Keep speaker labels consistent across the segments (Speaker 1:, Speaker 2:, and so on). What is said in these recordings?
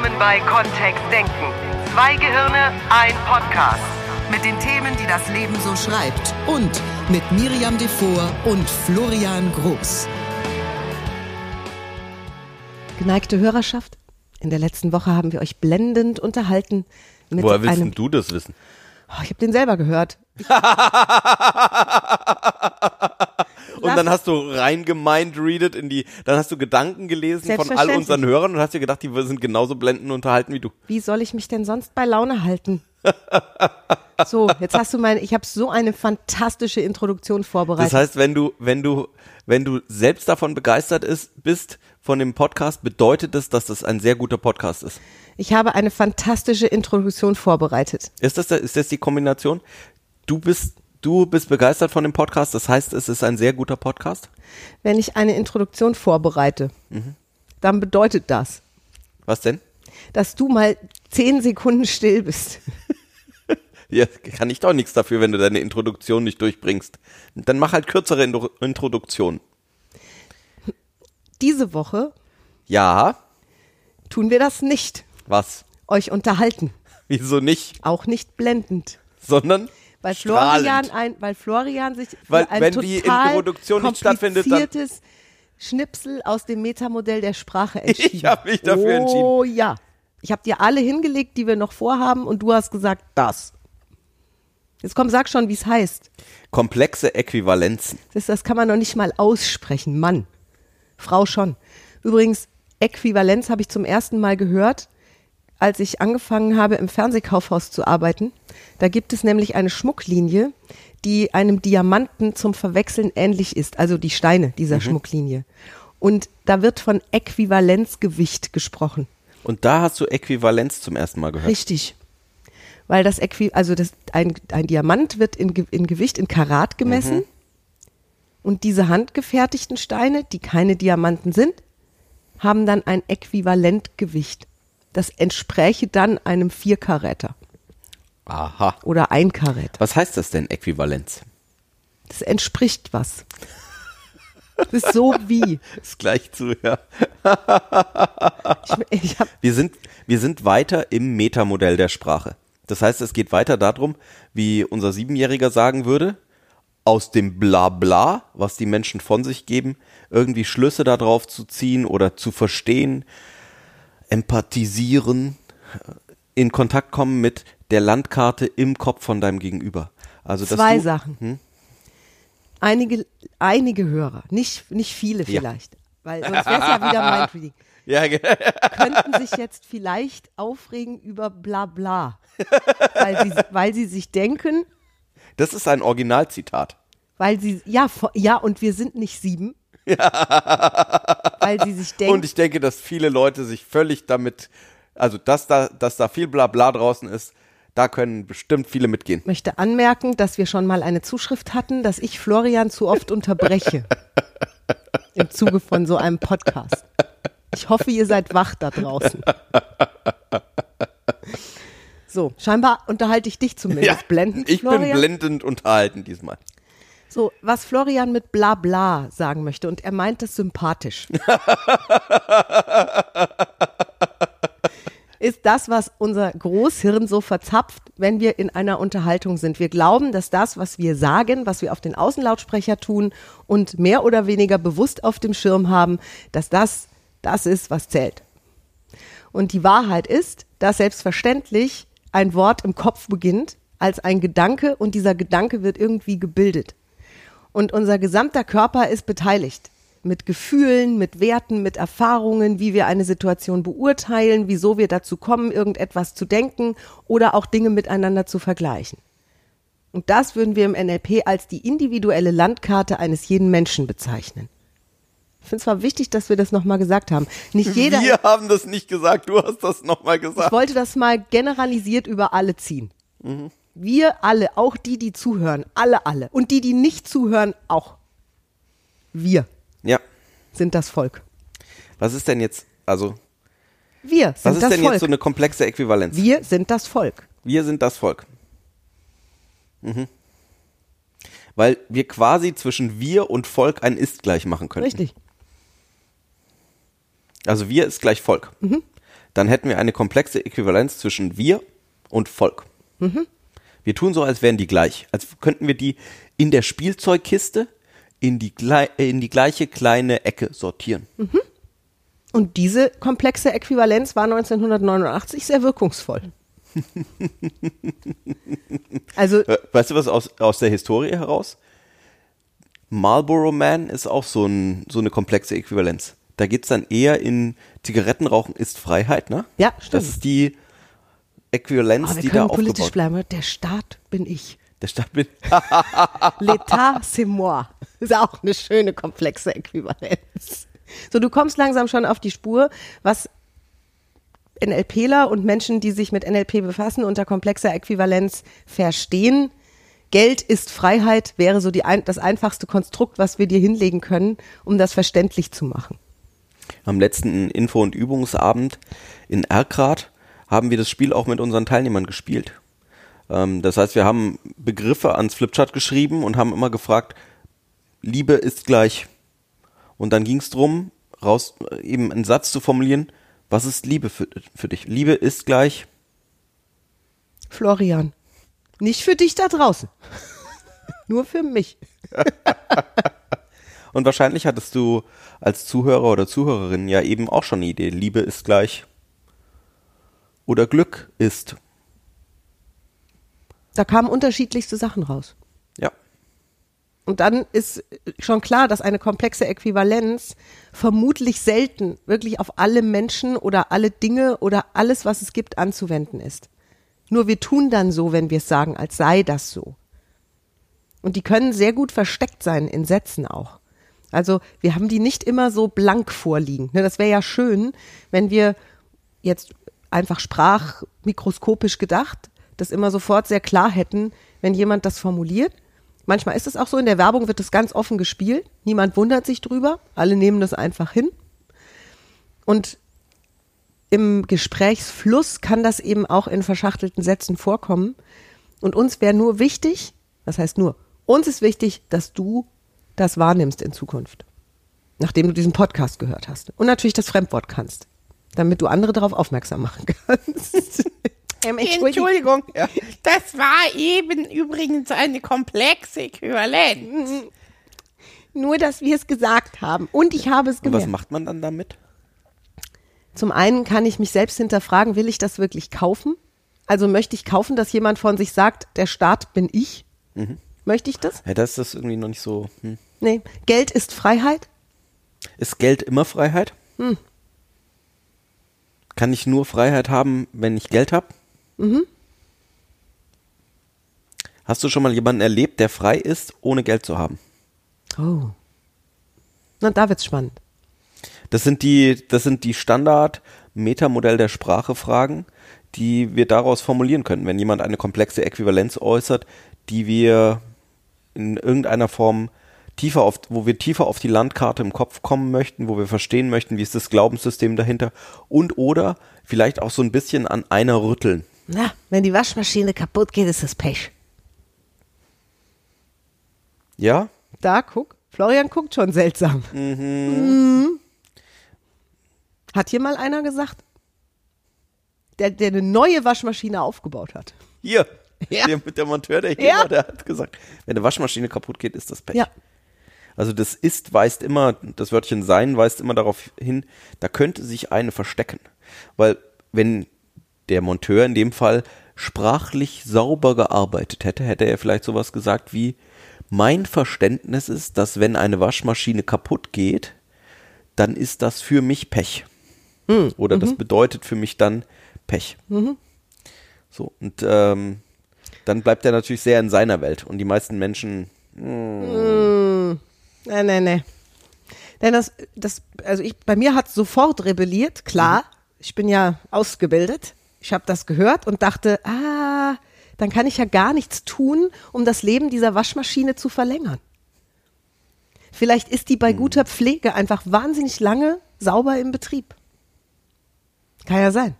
Speaker 1: Willkommen bei Kontext Denken. Zwei Gehirne, ein Podcast. Mit den Themen, die das Leben so schreibt.
Speaker 2: Und mit Miriam Devor und Florian Groß.
Speaker 3: Geneigte Hörerschaft, in der letzten Woche haben wir euch blendend unterhalten mit
Speaker 4: Woher willst
Speaker 3: einem.
Speaker 4: du das wissen?
Speaker 3: Oh, ich habe den selber gehört.
Speaker 4: Und dann hast du rein gemeint readet in die, dann hast du Gedanken gelesen von all unseren Hörern und hast dir gedacht, die sind genauso blendend unterhalten wie du.
Speaker 3: Wie soll ich mich denn sonst bei Laune halten? So, jetzt hast du meine, ich habe so eine fantastische Introduktion vorbereitet.
Speaker 4: Das heißt, wenn du, wenn du, wenn du selbst davon begeistert ist, bist von dem Podcast, bedeutet das, dass das ein sehr guter Podcast ist.
Speaker 3: ich habe eine fantastische Introduktion vorbereitet.
Speaker 4: Ist das, ist das die Kombination? Du bist, du bist begeistert von dem Podcast, das heißt, es ist ein sehr guter Podcast?
Speaker 3: Wenn ich eine Introduktion vorbereite, dann bedeutet das,
Speaker 4: Was denn?
Speaker 3: dass du mal zehn Sekunden still bist.
Speaker 4: Ja, kann ich doch nichts dafür, wenn du deine Introduktion nicht durchbringst. Dann mach halt kürzere Intro Introduktionen.
Speaker 3: Diese Woche
Speaker 4: Ja,
Speaker 3: tun wir das nicht.
Speaker 4: was?
Speaker 3: Euch unterhalten.
Speaker 4: Wieso nicht?
Speaker 3: Auch nicht blendend.
Speaker 4: Sondern
Speaker 3: Weil
Speaker 4: strahlend.
Speaker 3: Florian, ein, weil Florian sich für
Speaker 4: Weil
Speaker 3: ein
Speaker 4: wenn die
Speaker 3: total
Speaker 4: Introduktion nicht stattfindet, dann-
Speaker 3: kompliziertes Schnipsel aus dem Metamodell der Sprache entschieden.
Speaker 4: Ich hab mich dafür
Speaker 3: Oh ja. Ich habe dir alle hingelegt, die wir noch vorhaben und du hast gesagt, das. Jetzt komm, sag schon, wie es heißt.
Speaker 4: komplexe Äquivalenzen.
Speaker 3: Das, das kann man noch nicht mal aussprechen. Mann. Frau schon. Übrigens, Äquivalenz habe ich zum ersten Mal gehört, als ich angefangen habe, im Fernsehkaufhaus zu arbeiten. Da gibt es nämlich eine Schmucklinie, die einem Diamanten zum Verwechseln ähnlich ist. Also die Steine dieser Schmucklinie. Und da wird von Äquivalenzgewicht gesprochen.
Speaker 4: Und da hast du Äquivalenz zum ersten Mal gehört.
Speaker 3: Richtig. Weil das Äqui also das, ein, ein Diamant wird in, in Gewicht in Karat gemessen. Und diese handgefertigten Steine, die keine Diamanten sind, haben dann ein Äquivalentgewicht. Das entspräche dann einem Vierkaräter
Speaker 4: Aha.
Speaker 3: oder ein Karät.
Speaker 4: Was heißt das denn, Äquivalenz?
Speaker 3: Das entspricht was. Das ist so wie.
Speaker 4: Ist gleich zu, ja.
Speaker 3: Ich, ich hab,
Speaker 4: Wir sind, wir sind weiter im Metamodell der Sprache. Das heißt, es geht weiter darum, wie unser Siebenjähriger sagen würde, aus dem Blabla, was die Menschen von sich geben, irgendwie Schlüsse darauf zu ziehen oder zu verstehen, empathisieren, in Kontakt kommen mit der Landkarte im Kopf von deinem Gegenüber. Also
Speaker 3: zwei
Speaker 4: du,
Speaker 3: Sachen. Einige, einige Hörer, nicht, nicht viele
Speaker 4: Ja.
Speaker 3: vielleicht, weil sonst wäre es ja wieder Mindreading.
Speaker 4: Ja,
Speaker 3: könnten sich jetzt vielleicht aufregen über Blabla. weil, sie, weil sie sich denken,
Speaker 4: das ist ein Originalzitat.
Speaker 3: weil sie, ja, ja, und wir sind nicht sieben. weil sie sich denken,
Speaker 4: Und ich denke, dass viele Leute sich völlig damit, also dass da, dass da viel Blabla draußen ist, da können bestimmt viele mitgehen.
Speaker 3: möchte anmerken, dass wir schon mal eine Zuschrift hatten, dass ich Florian zu oft unterbreche. Im Zuge von so einem Podcast. Ich hoffe, ihr seid wach da draußen. So, scheinbar unterhalte ich dich zumindest blendend.
Speaker 4: ich bin
Speaker 3: Florian.
Speaker 4: blendend unterhalten diesmal.
Speaker 3: So, was Florian mit bla bla sagen möchte und er meint es sympathisch. ist das, was unser Großhirn so verzapft, wenn wir in einer Unterhaltung sind. Wir glauben, dass das, was wir sagen, was wir auf den Außenlautsprecher tun und mehr oder weniger bewusst auf dem Schirm haben, dass das das ist, was zählt. Und die Wahrheit ist, dass selbstverständlich ein Wort im Kopf beginnt als ein Gedanke und dieser Gedanke wird irgendwie gebildet. Und unser gesamter Körper ist beteiligt. Mit Gefühlen, mit Werten, mit Erfahrungen, wie wir eine Situation beurteilen, wieso wir dazu kommen, irgendetwas zu denken oder auch Dinge miteinander zu vergleichen. Und das würden wir im NLP als die individuelle Landkarte eines jeden Menschen bezeichnen. Ich finde es zwar wichtig, dass wir das nochmal gesagt haben. Nicht jeder.
Speaker 4: Wir haben das nicht gesagt, du hast das nochmal
Speaker 3: Ich
Speaker 4: gesagt.
Speaker 3: wollte das mal generalisiert über alle ziehen. Wir alle, auch die, die zuhören, alle, alle. Und die, die nicht zuhören, auch. Wir
Speaker 4: Ja.
Speaker 3: sind das Volk.
Speaker 4: Was ist denn jetzt, also,
Speaker 3: Wir sind
Speaker 4: was ist
Speaker 3: das
Speaker 4: denn
Speaker 3: Volk.
Speaker 4: jetzt so eine komplexe Äquivalenz?
Speaker 3: Wir sind das Volk.
Speaker 4: Wir sind das Volk. Mhm. Weil wir quasi zwischen wir und Volk ein Ist gleich machen können.
Speaker 3: Richtig.
Speaker 4: Also wir ist gleich Volk.
Speaker 3: Mhm.
Speaker 4: dann hätten wir eine komplexe Äquivalenz zwischen wir und Volk. Wir tun so, als wären die gleich. Als könnten wir die in der Spielzeugkiste in die, in die gleiche kleine Ecke sortieren.
Speaker 3: Und diese komplexe Äquivalenz war 1989 sehr wirkungsvoll. also
Speaker 4: Äh, Weißt du was aus, aus der Historie heraus? Marlboro Man ist auch so, ein, so eine komplexe Äquivalenz. Da geht's dann eher in Zigarettenrauchen ist Freiheit, ne?
Speaker 3: Ja, stimmt.
Speaker 4: Das ist die Äquivalenz,
Speaker 3: oh,
Speaker 4: die da
Speaker 3: können politisch
Speaker 4: aufgebaut
Speaker 3: bleiben. Der Staat bin ich.
Speaker 4: Der Stadt mit.
Speaker 3: L'état, c'est moi. Ist auch eine schöne komplexe Äquivalenz. So, du kommst langsam schon auf die Spur, was NLPler und Menschen, die sich mit NLP befassen, unter komplexer Äquivalenz verstehen. Geld ist Freiheit wäre so die das einfachste Konstrukt, was wir dir hinlegen können, um das verständlich zu machen.
Speaker 4: Am letzten Info- und Übungsabend in Erkrath haben wir das Spiel auch mit unseren Teilnehmern gespielt. Ähm, das heißt, wir haben Begriffe ans Flipchart geschrieben und haben immer gefragt, Liebe ist gleich. Und dann ging es darum, raus, äh, eben einen Satz zu formulieren, was ist Liebe für, für dich? Liebe ist gleich.
Speaker 3: Florian, nicht für dich da draußen. Nur für mich.
Speaker 4: Und wahrscheinlich hattest du als Zuhörer oder Zuhörerin ja eben auch schon eine Idee. Liebe ist gleich. Oder Glück ist.
Speaker 3: Da kamen unterschiedlichste Sachen raus.
Speaker 4: Ja.
Speaker 3: Und dann ist schon klar, dass eine komplexe Äquivalenz vermutlich selten wirklich auf alle Menschen oder alle Dinge oder alles, was es gibt, anzuwenden ist. Nur wir tun dann so, wenn wir es sagen, als sei das so. Und die können sehr gut versteckt sein in Sätzen auch. Also wir haben die nicht immer so blank vorliegen. Ne, Das wäre ja schön, wenn wir jetzt einfach sprachmikroskopisch gedacht, das immer sofort sehr klar hätten, wenn jemand das formuliert. Manchmal ist es auch so, in der Werbung wird das ganz offen gespielt. Niemand wundert sich drüber. Alle nehmen das einfach hin. Und im Gesprächsfluss kann das eben auch in verschachtelten Sätzen vorkommen. Und uns wäre nur wichtig, das heißt nur, uns ist wichtig, dass du das wahrnimmst in Zukunft. Nachdem du diesen Podcast gehört hast. Und natürlich das Fremdwort kannst. Damit du andere darauf aufmerksam machen kannst. Ähm,
Speaker 5: Entschuldigung, das war eben übrigens eine komplexe Äquivalenz.
Speaker 3: Nur, dass wir es gesagt haben. Und ich habe es
Speaker 4: Und was
Speaker 3: gemerkt.
Speaker 4: macht man dann damit?
Speaker 3: Zum einen kann ich mich selbst hinterfragen, will ich das wirklich kaufen? Also möchte ich kaufen, dass jemand von sich sagt, der Staat bin ich? Möchte ich das?
Speaker 4: Ja, da ist das irgendwie noch nicht so. Hm.
Speaker 3: Nee. Geld ist Freiheit?
Speaker 4: Ist Geld immer Freiheit? Kann ich nur Freiheit haben, wenn ich Geld habe? Hast du schon mal jemanden erlebt, der frei ist, ohne Geld zu haben?
Speaker 3: Oh. Na, da wird's spannend.
Speaker 4: Das sind die, das sind die Standard Metamodell der Sprache Fragen, die wir daraus formulieren können, wenn jemand eine komplexe Äquivalenz äußert, die wir in irgendeiner Form tiefer auf, wo wir tiefer auf die Landkarte im Kopf kommen möchten, wo wir verstehen möchten, wie ist das Glaubenssystem dahinter und oder vielleicht auch so ein bisschen an einer rütteln.
Speaker 3: Na, wenn die Waschmaschine kaputt geht, ist das Pech.
Speaker 4: Ja?
Speaker 3: Da, guck. Florian guckt schon seltsam. Mhm. Hat hier mal einer gesagt, der, der eine neue Waschmaschine aufgebaut hat.
Speaker 4: Hier.
Speaker 3: Ja.
Speaker 4: Der, der Monteur, der hier
Speaker 3: Ja.
Speaker 4: war, der hat gesagt, wenn eine Waschmaschine kaputt geht, ist das Pech.
Speaker 3: Ja.
Speaker 4: Also das ist weist immer, das Wörtchen sein weist immer darauf hin, da könnte sich eine verstecken. Weil wenn der Monteur in dem Fall sprachlich sauber gearbeitet hätte, hätte er vielleicht sowas gesagt wie, mein Verständnis ist, dass wenn eine Waschmaschine kaputt geht, dann ist das für mich Pech. Oder das bedeutet für mich dann Pech. So, und ähm, dann bleibt er natürlich sehr in seiner Welt. Und die meisten Menschen
Speaker 3: Nee, nee, nee. Denn das, das, also ich, bei mir hat sofort rebelliert, klar. Ich bin ja ausgebildet. Ich habe das gehört und dachte, ah, dann kann ich ja gar nichts tun, um das Leben dieser Waschmaschine zu verlängern. Vielleicht ist die bei guter Pflege einfach wahnsinnig lange sauber im Betrieb. Kann ja sein.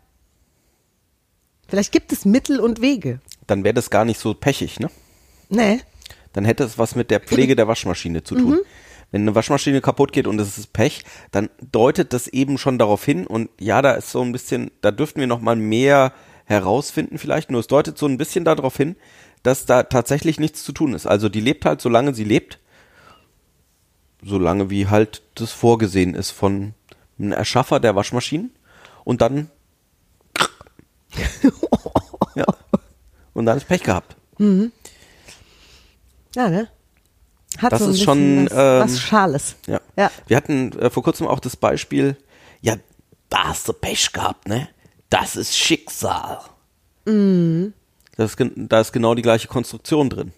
Speaker 3: Vielleicht gibt es Mittel und Wege.
Speaker 4: dann wäre das gar nicht so pechig, ne?
Speaker 3: Nee.
Speaker 4: Dann hätte es was mit der Pflege der Waschmaschine zu tun. Wenn eine Waschmaschine kaputt geht und es ist Pech, dann deutet das eben schon darauf hin und ja, da ist so ein bisschen, da dürften wir noch mal mehr herausfinden vielleicht, nur es deutet so ein bisschen darauf hin, dass da tatsächlich nichts zu tun ist. Also die lebt halt, solange sie lebt, solange wie halt das vorgesehen ist von einem Erschaffer der Waschmaschinen und dann ja. und dann ist Pech gehabt.
Speaker 3: Ja, ne? Hat
Speaker 4: Das
Speaker 3: so
Speaker 4: ist schon,
Speaker 3: was,
Speaker 4: ähm,
Speaker 3: was Schales.
Speaker 4: Ja.
Speaker 3: Ja.
Speaker 4: Wir hatten äh, vor kurzem auch das Beispiel, ja, da hast du Pech gehabt, ne? Das ist Schicksal. Das ist, gen- da ist genau die gleiche Konstruktion drin.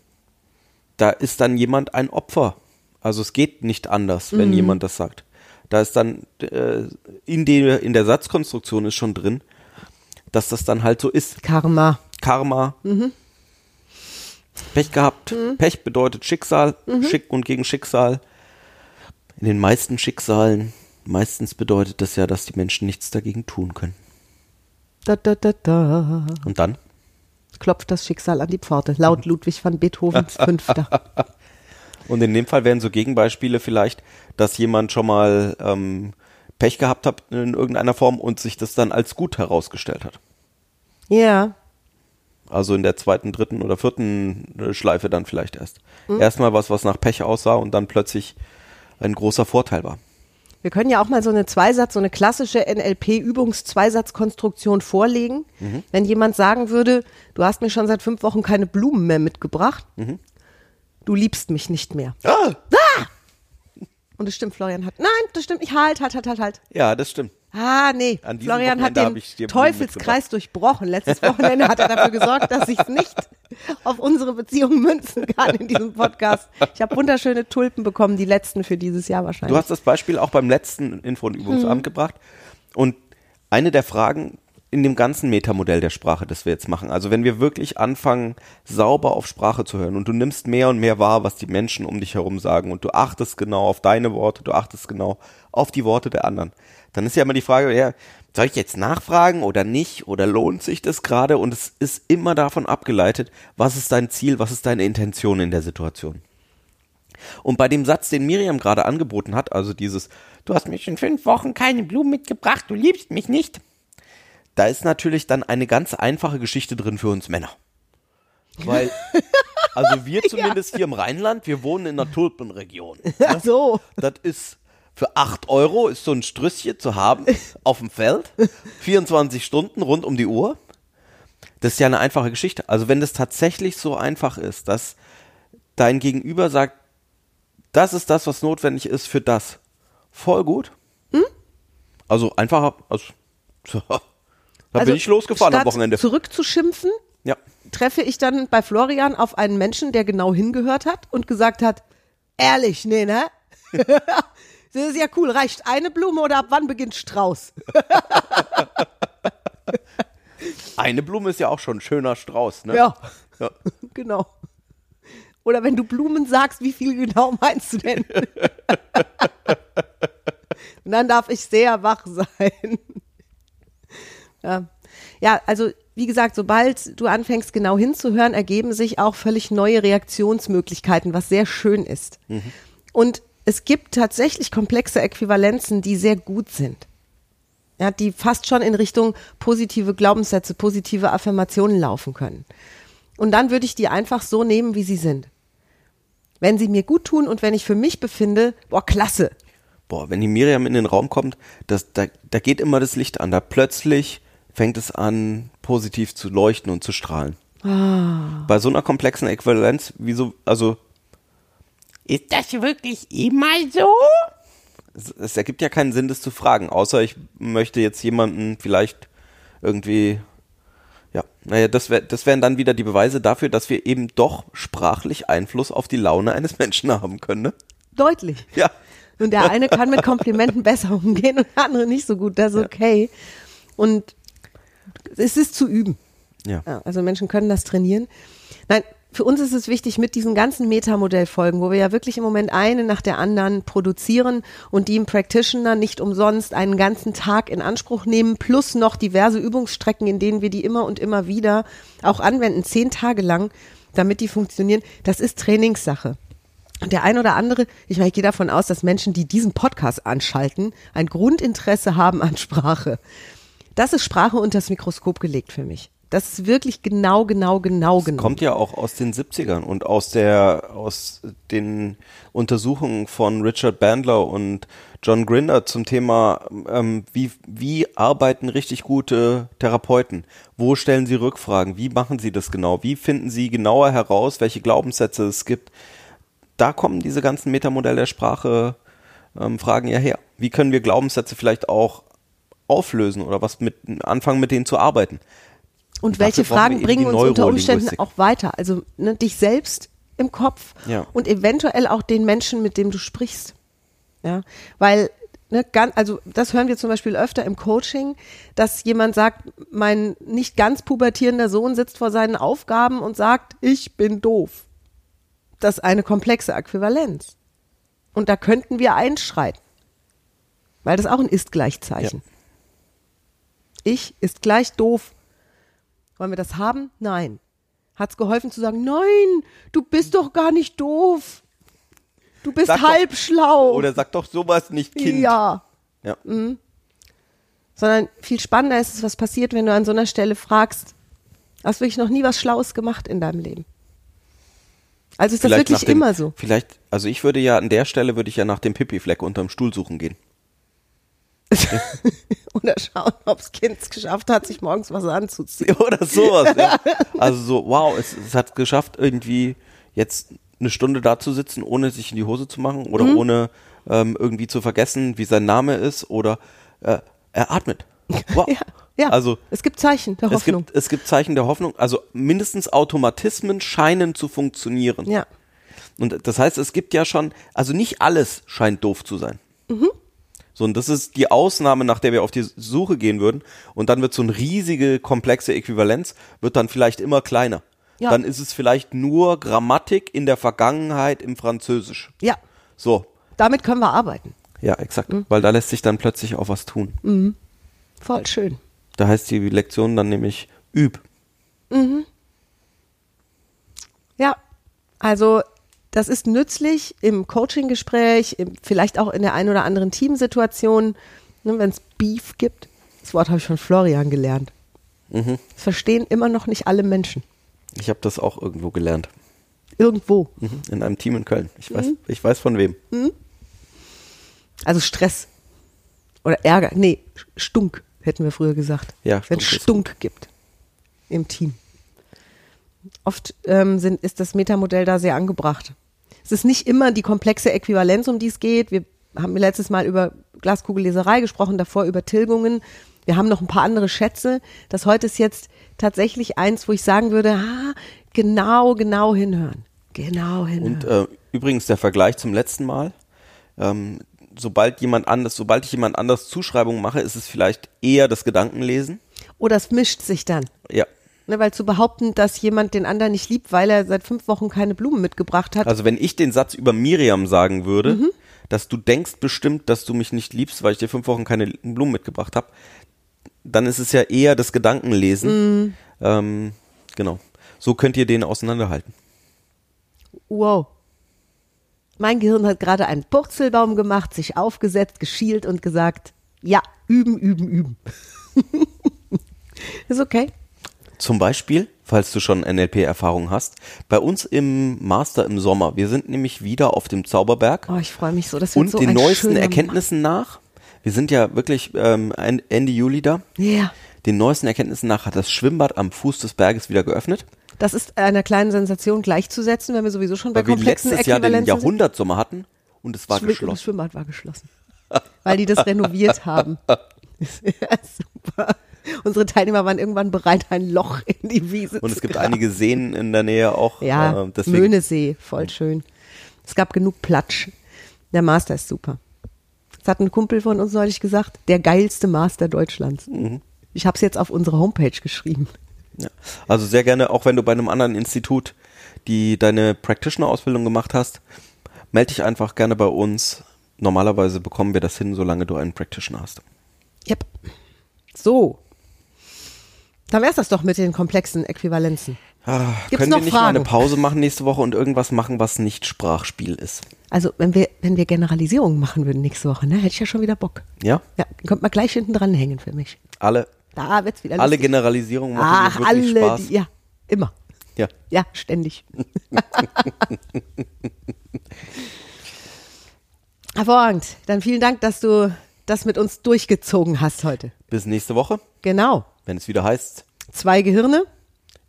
Speaker 4: Da ist dann jemand ein Opfer. Also es geht nicht anders, wenn jemand das sagt. Da ist dann äh, in, der in der Satzkonstruktion ist schon drin, dass das dann halt so ist.
Speaker 3: Karma.
Speaker 4: Karma. Pech gehabt. Pech bedeutet Schicksal. Schick und gegen Schicksal. In den meisten Schicksalen, meistens bedeutet das ja, dass die Menschen nichts dagegen tun können.
Speaker 3: Da, da, da, da.
Speaker 4: Und dann?
Speaker 3: Klopft das Schicksal an die Pforte. Laut Ludwig van Beethovens Fünfter.
Speaker 4: Und in dem Fall wären so Gegenbeispiele vielleicht, dass jemand schon mal ähm, Pech gehabt hat in irgendeiner Form und sich das dann als gut herausgestellt hat.
Speaker 3: Ja.
Speaker 4: Also in der zweiten, dritten oder vierten äh, Schleife dann vielleicht erst. Erstmal was, was nach Pech aussah und dann plötzlich ein großer Vorteil war.
Speaker 3: Wir können ja auch mal so eine Zweisatz, so eine klassische NLP-Übungs-Zweisatzkonstruktion vorlegen. Wenn jemand sagen würde, du hast mir schon seit fünf Wochen keine Blumen mehr mitgebracht, du liebst mich nicht mehr.
Speaker 4: Ah!
Speaker 3: Und das stimmt, Florian hat. Nein, das stimmt nicht. Halt, halt, halt, halt, halt.
Speaker 4: Ja, das stimmt.
Speaker 3: Ah, nee. Florian hat
Speaker 4: Wochenende
Speaker 3: den
Speaker 4: dir Blumen
Speaker 3: Teufelskreis durchbrochen. Letztes Wochenende hat er dafür gesorgt, dass ich es nicht auf unsere Beziehung münzen kann in diesem Podcast. Ich habe wunderschöne Tulpen bekommen, die letzten für dieses Jahr wahrscheinlich.
Speaker 4: Du hast das Beispiel auch beim letzten Info- und Übungsabend gebracht. Und eine der Fragen in dem ganzen Metamodell der Sprache, das wir jetzt machen, also wenn wir wirklich anfangen, sauber auf Sprache zu hören und du nimmst mehr und mehr wahr, was die Menschen um dich herum sagen und du achtest genau auf deine Worte, du achtest genau auf die Worte der anderen, dann ist ja immer die Frage, ja, soll ich jetzt nachfragen oder nicht oder lohnt sich das gerade? Und es ist immer davon abgeleitet, was ist dein Ziel, was ist deine Intention in der Situation. Und bei dem Satz, den Miriam gerade angeboten hat, also dieses,
Speaker 5: Du hast mir schon fünf Wochen keine Blumen mitgebracht, du liebst mich nicht.
Speaker 4: da ist natürlich dann eine ganz einfache Geschichte drin für uns Männer. Weil, also wir zumindest hier im Rheinland, wir wohnen in einer Tulpenregion.
Speaker 3: Ach so.
Speaker 4: Das ist für 8 Euro ist so ein Strüsschen zu haben auf dem Feld. 24 Stunden rund um die Uhr. Das ist ja eine einfache Geschichte. Also wenn das tatsächlich so einfach ist, dass dein Gegenüber sagt, das ist das, was notwendig ist für das. Voll gut. Also einfacher, also, da bin ich losgefahren am Wochenende.
Speaker 3: Zurückzuschimpfen,
Speaker 4: Ja.
Speaker 3: treffe ich dann bei Florian auf einen Menschen, der genau hingehört hat und gesagt hat, ehrlich, nee, ne? das ist ja cool, reicht eine Blume oder ab wann beginnt Strauß?
Speaker 4: Eine Blume ist ja auch schon ein schöner Strauß, ne?
Speaker 3: Ja,
Speaker 4: Ja.
Speaker 3: genau. Oder wenn du Blumen sagst, wie viel genau meinst du denn? Und dann darf ich sehr wach sein. Ja. ja, also wie gesagt, sobald du anfängst genau hinzuhören, ergeben sich auch völlig neue Reaktionsmöglichkeiten, was sehr schön ist. Und es gibt tatsächlich komplexe Äquivalenzen, die sehr gut sind. Ja, die fast schon in Richtung positive Glaubenssätze, positive Affirmationen laufen können. Und dann würde ich die einfach so nehmen, wie sie sind. Wenn sie mir gut tun und wenn ich für mich befinde, boah, klasse.
Speaker 4: Boah, wenn die Miriam in den Raum kommt, das, da, da geht immer das Licht an. Da plötzlich fängt es an, positiv zu leuchten und zu strahlen. Bei so einer komplexen Äquivalenz, wie so, also
Speaker 5: Ist das wirklich immer so?
Speaker 4: es, es ergibt ja keinen Sinn, das zu fragen, außer ich möchte jetzt jemanden vielleicht irgendwie, ja, naja, das, wär, das wären dann wieder die Beweise dafür, dass wir eben doch sprachlich Einfluss auf die Laune eines Menschen haben können, ne?
Speaker 3: Deutlich.
Speaker 4: Ja.
Speaker 3: Und der eine kann mit Komplimenten besser umgehen und der andere nicht so gut. Das ist okay. Und es ist zu üben.
Speaker 4: Ja.
Speaker 3: Ja, also Menschen können das trainieren. Nein, für uns ist es wichtig, mit diesen ganzen Metamodellfolgen, wo wir ja wirklich im Moment eine nach der anderen produzieren und die im Practitioner nicht umsonst einen ganzen Tag in Anspruch nehmen, plus noch diverse Übungsstrecken, in denen wir die immer und immer wieder auch anwenden, zehn Tage lang, damit die funktionieren. Das ist Trainingssache. Und der ein oder andere, ich meine, ich gehe davon aus, dass Menschen, die diesen Podcast anschalten, ein Grundinteresse haben an Sprache. Das ist Sprache unter das Mikroskop gelegt für mich. Das ist wirklich genau, genau, genau, genau.
Speaker 4: Kommt ja auch aus den 70ern und aus der, aus den Untersuchungen von Richard Bandler und John Grinder zum Thema, ähm, wie, wie arbeiten richtig gute Therapeuten? Wo stellen sie Rückfragen? Wie machen sie das genau? Wie finden sie genauer heraus, welche Glaubenssätze es gibt? Da kommen diese ganzen Metamodelle der Sprache ähm, Fragen ja her. Wie können wir Glaubenssätze vielleicht auch auflösen oder was mit anfangen mit denen zu arbeiten?
Speaker 3: Und welche Fragen bringen uns unter Umständen auch weiter? Also ne, dich selbst im Kopf
Speaker 4: Ja.
Speaker 3: und eventuell auch den Menschen, mit dem du sprichst. Ja, weil ne, ganz, also das hören wir zum Beispiel öfter im Coaching, dass jemand sagt, mein nicht ganz pubertierender Sohn sitzt vor seinen Aufgaben und sagt, ich bin doof. Das ist eine komplexe Äquivalenz. Und da könnten wir einschreiten. Weil das auch ein Ist-Gleichzeichen. Ich ist gleich doof. Wollen wir das haben? Nein. Hat's geholfen zu sagen, nein, du bist doch gar nicht doof. Du bist
Speaker 4: Sag doch-
Speaker 3: halb schlau.
Speaker 4: Oder sag doch sowas nicht, Kind.
Speaker 3: Ja.
Speaker 4: Ja.
Speaker 3: Sondern viel spannender ist es, was passiert, wenn du an so einer Stelle fragst, hast du wirklich noch nie was Schlaues gemacht in deinem Leben? Also ist das
Speaker 4: Vielleicht
Speaker 3: wirklich
Speaker 4: nach dem,
Speaker 3: immer so?
Speaker 4: Vielleicht, also ich würde ja an der Stelle würde ich ja nach dem Pipi-Fleck unterm Stuhl suchen gehen.
Speaker 3: Oder schauen, ob das Kind es geschafft hat, sich morgens was anzuziehen.
Speaker 4: Oder sowas. ja. Also so, wow, es, es hat geschafft, irgendwie jetzt eine Stunde da zu sitzen, ohne sich in die Hose zu machen oder
Speaker 3: Mhm.
Speaker 4: ohne ähm, irgendwie zu vergessen, wie sein Name ist oder äh, er atmet. Wow.
Speaker 3: Ja, ja.
Speaker 4: Also
Speaker 3: es gibt Zeichen der
Speaker 4: es
Speaker 3: Hoffnung.
Speaker 4: gibt, es gibt Zeichen der Hoffnung. Also mindestens Automatismen scheinen zu funktionieren.
Speaker 3: ja.
Speaker 4: Und das heißt, es gibt ja schon, also nicht alles scheint doof zu sein.
Speaker 3: Mhm.
Speaker 4: So, und das ist die Ausnahme, nach der wir auf die Suche gehen würden. Und dann wird so eine riesige, komplexe Äquivalenz, wird dann vielleicht immer kleiner.
Speaker 3: Ja.
Speaker 4: Dann ist es vielleicht nur Grammatik in der Vergangenheit im Französisch.
Speaker 3: Ja,
Speaker 4: So,
Speaker 3: damit können wir arbeiten.
Speaker 4: ja, exakt.
Speaker 3: Mhm.
Speaker 4: Weil da lässt sich dann plötzlich auch was tun.
Speaker 3: Voll schön.
Speaker 4: Da heißt die Lektion dann nämlich üb.
Speaker 3: Ja, also das ist nützlich im Coaching-Gespräch, vielleicht auch in der einen oder anderen Teamsituation, ne, wenn es Beef gibt. Das Wort habe ich von Florian gelernt.
Speaker 4: Mhm.
Speaker 3: Das verstehen immer noch nicht alle Menschen.
Speaker 4: Ich habe das auch irgendwo gelernt.
Speaker 3: Irgendwo.
Speaker 4: Mhm. In einem Team in Köln. Ich
Speaker 3: Mhm.
Speaker 4: weiß, ich weiß von wem.
Speaker 3: Also Stress. Oder Ärger. Nee, Stunk, hätten wir früher gesagt.
Speaker 4: Ja,
Speaker 3: Wenn
Speaker 4: ist
Speaker 3: Stunk gibt im Team. Oft ähm, sind, ist das Metamodell da sehr angebracht. Es ist nicht immer die komplexe Äquivalenz, um die es geht. Wir haben letztes Mal über Glaskugelleserei gesprochen, davor über Tilgungen. Wir haben noch ein paar andere Schätze. Das heute ist jetzt tatsächlich eins, wo ich sagen würde, ah, genau, genau hinhören. Genau hinhören.
Speaker 4: Und äh, übrigens der Vergleich zum letzten Mal. Ähm, sobald jemand anders, sobald ich jemand anders Zuschreibungen mache, ist es vielleicht eher das Gedankenlesen.
Speaker 3: Oder es mischt sich dann.
Speaker 4: Ja.
Speaker 3: Ne, weil zu behaupten, dass jemand den anderen nicht liebt, weil er seit fünf Wochen keine Blumen mitgebracht hat.
Speaker 4: Also wenn ich den Satz über Miriam sagen würde,
Speaker 3: Mhm.
Speaker 4: dass du denkst bestimmt, dass du mich nicht liebst, weil ich dir fünf Wochen keine Blumen mitgebracht habe, dann ist es ja eher das Gedankenlesen.
Speaker 3: Mhm.
Speaker 4: Ähm, genau. So könnt ihr den auseinanderhalten.
Speaker 3: wow. Mein Gehirn hat gerade einen Purzelbaum gemacht, sich aufgesetzt, geschielt und gesagt, ja, üben, üben, üben. ist okay.
Speaker 4: Zum Beispiel, falls du schon NLP-Erfahrung hast, bei uns im Master im Sommer. Wir sind nämlich wieder auf dem Zauberberg.
Speaker 3: Oh, ich freue mich so. Das wird
Speaker 4: und
Speaker 3: so
Speaker 4: den neuesten Erkenntnissen nach. Wir sind ja wirklich ähm, Ende Juli da.
Speaker 3: Ja.
Speaker 4: Den neuesten Erkenntnissen nach hat das Schwimmbad am Fuß des Berges wieder geöffnet,
Speaker 3: Das ist einer kleinen Sensation gleichzusetzen, wenn wir sowieso schon bei
Speaker 4: weil wir
Speaker 3: komplexen
Speaker 4: letztes Jahr den. Jahrhundertsommer hatten und es war
Speaker 3: Das
Speaker 4: geschlossen.
Speaker 3: Schwimmbad war geschlossen. Weil die das renoviert haben. ja, super. Unsere Teilnehmer waren irgendwann bereit, ein Loch in die Wiese
Speaker 4: Und
Speaker 3: zu
Speaker 4: es gibt
Speaker 3: graben.
Speaker 4: einige Seen in der Nähe auch.
Speaker 3: Ja,
Speaker 4: äh, deswegen,
Speaker 3: Möhnesee, voll schön. Es gab genug Platsch. Der Master ist super. Das hat ein Kumpel von uns neulich gesagt, der geilste Master Deutschlands.
Speaker 4: Mhm.
Speaker 3: Ich habe es jetzt auf unsere Homepage geschrieben.
Speaker 4: Ja. Also sehr gerne, auch wenn du bei einem anderen Institut die deine Practitioner-Ausbildung gemacht hast, melde dich einfach gerne bei uns. Normalerweise bekommen wir das hin, solange du einen Practitioner hast.
Speaker 3: Yep. So. Dann wär's das doch mit den komplexen Äquivalenzen. Gibt's
Speaker 4: Können wir nicht mal eine
Speaker 3: Fragen?
Speaker 4: Pause machen nächste Woche und irgendwas machen, was nicht Sprachspiel ist?
Speaker 3: Also, wenn wir, wenn wir Generalisierungen machen würden nächste Woche, ne, hätte ich ja schon wieder Bock.
Speaker 4: Ja?
Speaker 3: Ja, dann könnte man gleich hinten dran hängen für mich.
Speaker 4: Alle,
Speaker 3: Da wird's wieder
Speaker 4: alle
Speaker 3: lustig.
Speaker 4: Generalisierungen machen
Speaker 3: Ach,
Speaker 4: mir wirklich
Speaker 3: alle,
Speaker 4: Spaß.
Speaker 3: die, ja, immer.
Speaker 4: Ja.
Speaker 3: Ja, ständig. Hervorragend. Dann vielen Dank, dass du das mit uns durchgezogen hast heute.
Speaker 4: Bis nächste Woche,
Speaker 3: Genau.
Speaker 4: Wenn es wieder heißt,
Speaker 3: Zwei Gehirne.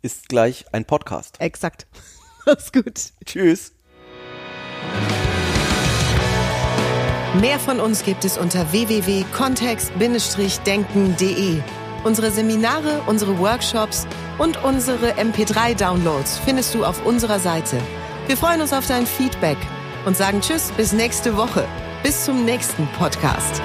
Speaker 4: ist gleich ein Podcast.
Speaker 3: Exakt. Mach's gut.
Speaker 4: Tschüss.
Speaker 2: Mehr von uns gibt es unter www.kontext-denken.de. Unsere Seminare, unsere Workshops und unsere MP3-Downloads findest du auf unserer Seite. Wir freuen uns auf dein Feedback und sagen Tschüss bis nächste Woche. Bis zum nächsten Podcast.